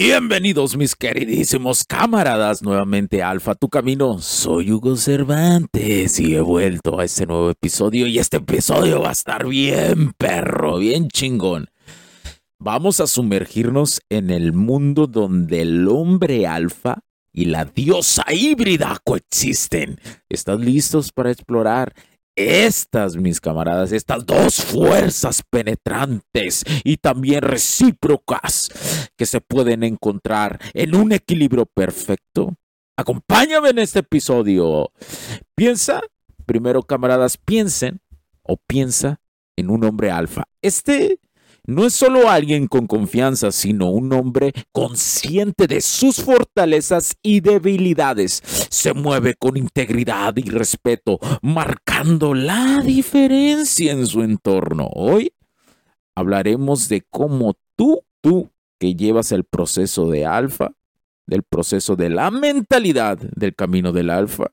Bienvenidos mis queridísimos camaradas nuevamente Alfa Tu Camino. Soy Hugo Cervantes y he vuelto a este nuevo episodio y este episodio va a estar bien perro, bien chingón. Vamos a sumergirnos en el mundo donde el hombre alfa y la diosa híbrida coexisten. ¿Estás listos para explorar estas, mis camaradas, estas dos fuerzas penetrantes y también recíprocas que se pueden encontrar en un equilibrio perfecto. Acompáñame en este episodio. Piensa, primero camaradas, piensen o piensa en un hombre alfa. Este no es solo alguien con confianza, sino un hombre consciente de sus fortalezas y debilidades. Se mueve con integridad y respeto, marcando la diferencia en su entorno. Hoy hablaremos de cómo tú, tú que llevas el proceso de alfa, del proceso de la mentalidad del camino del alfa,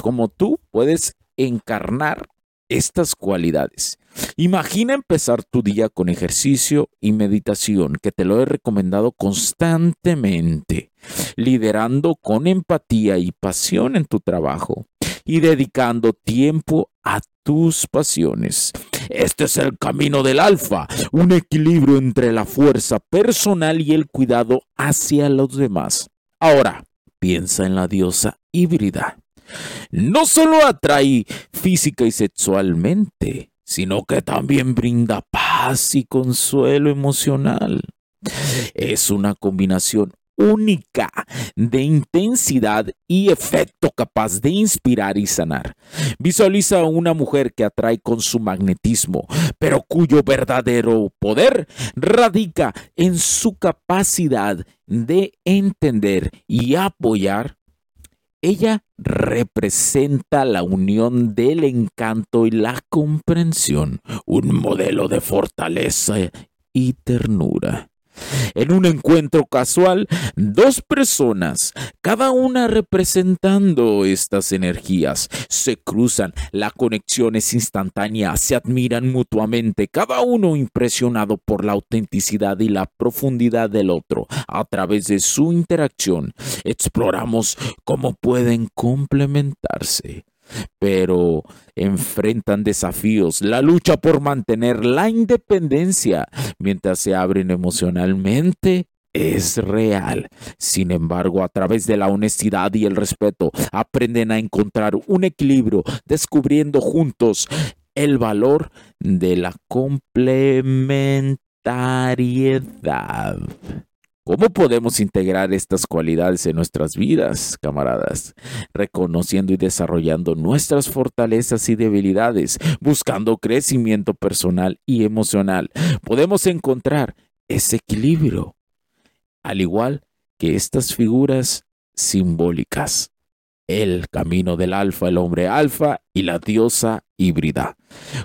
cómo tú puedes encarnar estas cualidades. Imagina empezar tu día con ejercicio y meditación, que te lo he recomendado constantemente, liderando con empatía y pasión en tu trabajo y dedicando tiempo a tus pasiones. Este es el camino del alfa, un equilibrio entre la fuerza personal y el cuidado hacia los demás. Ahora, piensa en la diosa híbrida no solo atrae física y sexualmente, sino que también brinda paz y consuelo emocional. Es una combinación única de intensidad y efecto capaz de inspirar y sanar. Visualiza a una mujer que atrae con su magnetismo, pero cuyo verdadero poder radica en su capacidad de entender y apoyar ella representa la unión del encanto y la comprensión, un modelo de fortaleza y ternura. En un encuentro casual, dos personas, cada una representando estas energías, se cruzan, la conexión es instantánea, se admiran mutuamente, cada uno impresionado por la autenticidad y la profundidad del otro. A través de su interacción, exploramos cómo pueden complementarse pero enfrentan desafíos, la lucha por mantener la independencia mientras se abren emocionalmente es real. Sin embargo, a través de la honestidad y el respeto, aprenden a encontrar un equilibrio, descubriendo juntos el valor de la complementariedad. ¿Cómo podemos integrar estas cualidades en nuestras vidas, camaradas? Reconociendo y desarrollando nuestras fortalezas y debilidades, buscando crecimiento personal y emocional. Podemos encontrar ese equilibrio, al igual que estas figuras simbólicas. El camino del alfa, el hombre alfa y la diosa híbrida.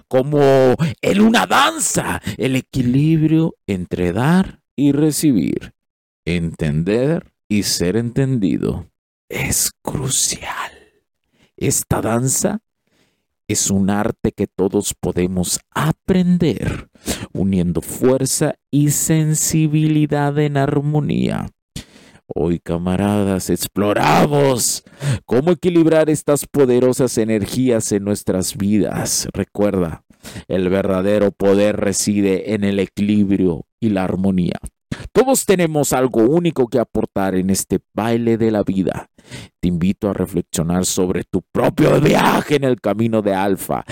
Como en una danza, el equilibrio entre dar y recibir entender y ser entendido es crucial. Esta danza es un arte que todos podemos aprender, uniendo fuerza y sensibilidad en armonía. Hoy, camaradas, exploramos cómo equilibrar estas poderosas energías en nuestras vidas. Recuerda, el verdadero poder reside en el equilibrio y la armonía. Todos tenemos algo único que aportar en este baile de la vida. Te invito a reflexionar sobre tu propio viaje en el camino de alfa,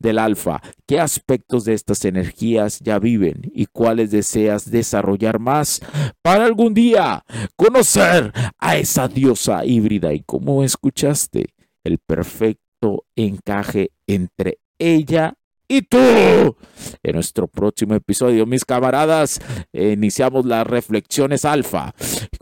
del alfa. ¿Qué aspectos de estas energías ya viven y cuáles deseas desarrollar más para algún día conocer a esa diosa híbrida y cómo escuchaste el perfecto encaje entre ella y tú. En nuestro próximo episodio, mis camaradas, iniciamos las reflexiones alfa.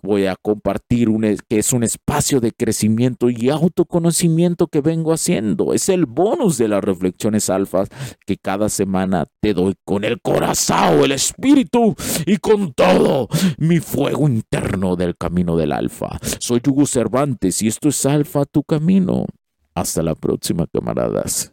Voy a compartir un, que es un espacio de crecimiento y autoconocimiento que vengo haciendo. Es el bonus de las reflexiones alfa que cada semana te doy con el corazón, el espíritu y con todo mi fuego interno del camino del alfa. Soy Hugo Cervantes y esto es Alfa tu camino. Hasta la próxima, camaradas.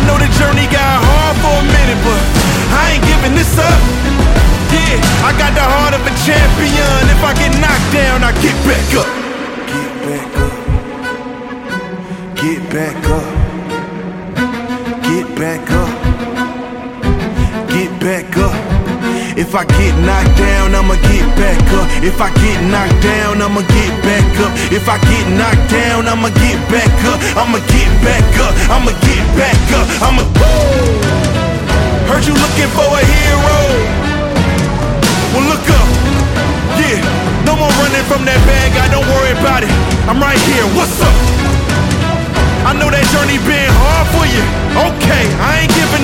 I know the journey got hard for a minute, but I ain't giving this up. Yeah, I got the heart of a champion. If I get knocked down, I get back up. Get back up. Get back up. Get back up. Get back up. If I get knocked down, I'ma get back up. If I get knocked down, I'ma get back up. If I get knocked down, I'ma get back up. I'ma get back up. I'ma get back up. I'ma. Heard you looking for a hero. Well, look up. Yeah, no more running from that bad guy. Don't worry about it. I'm right here. What's up? I know that journey been hard for you. Okay, I ain't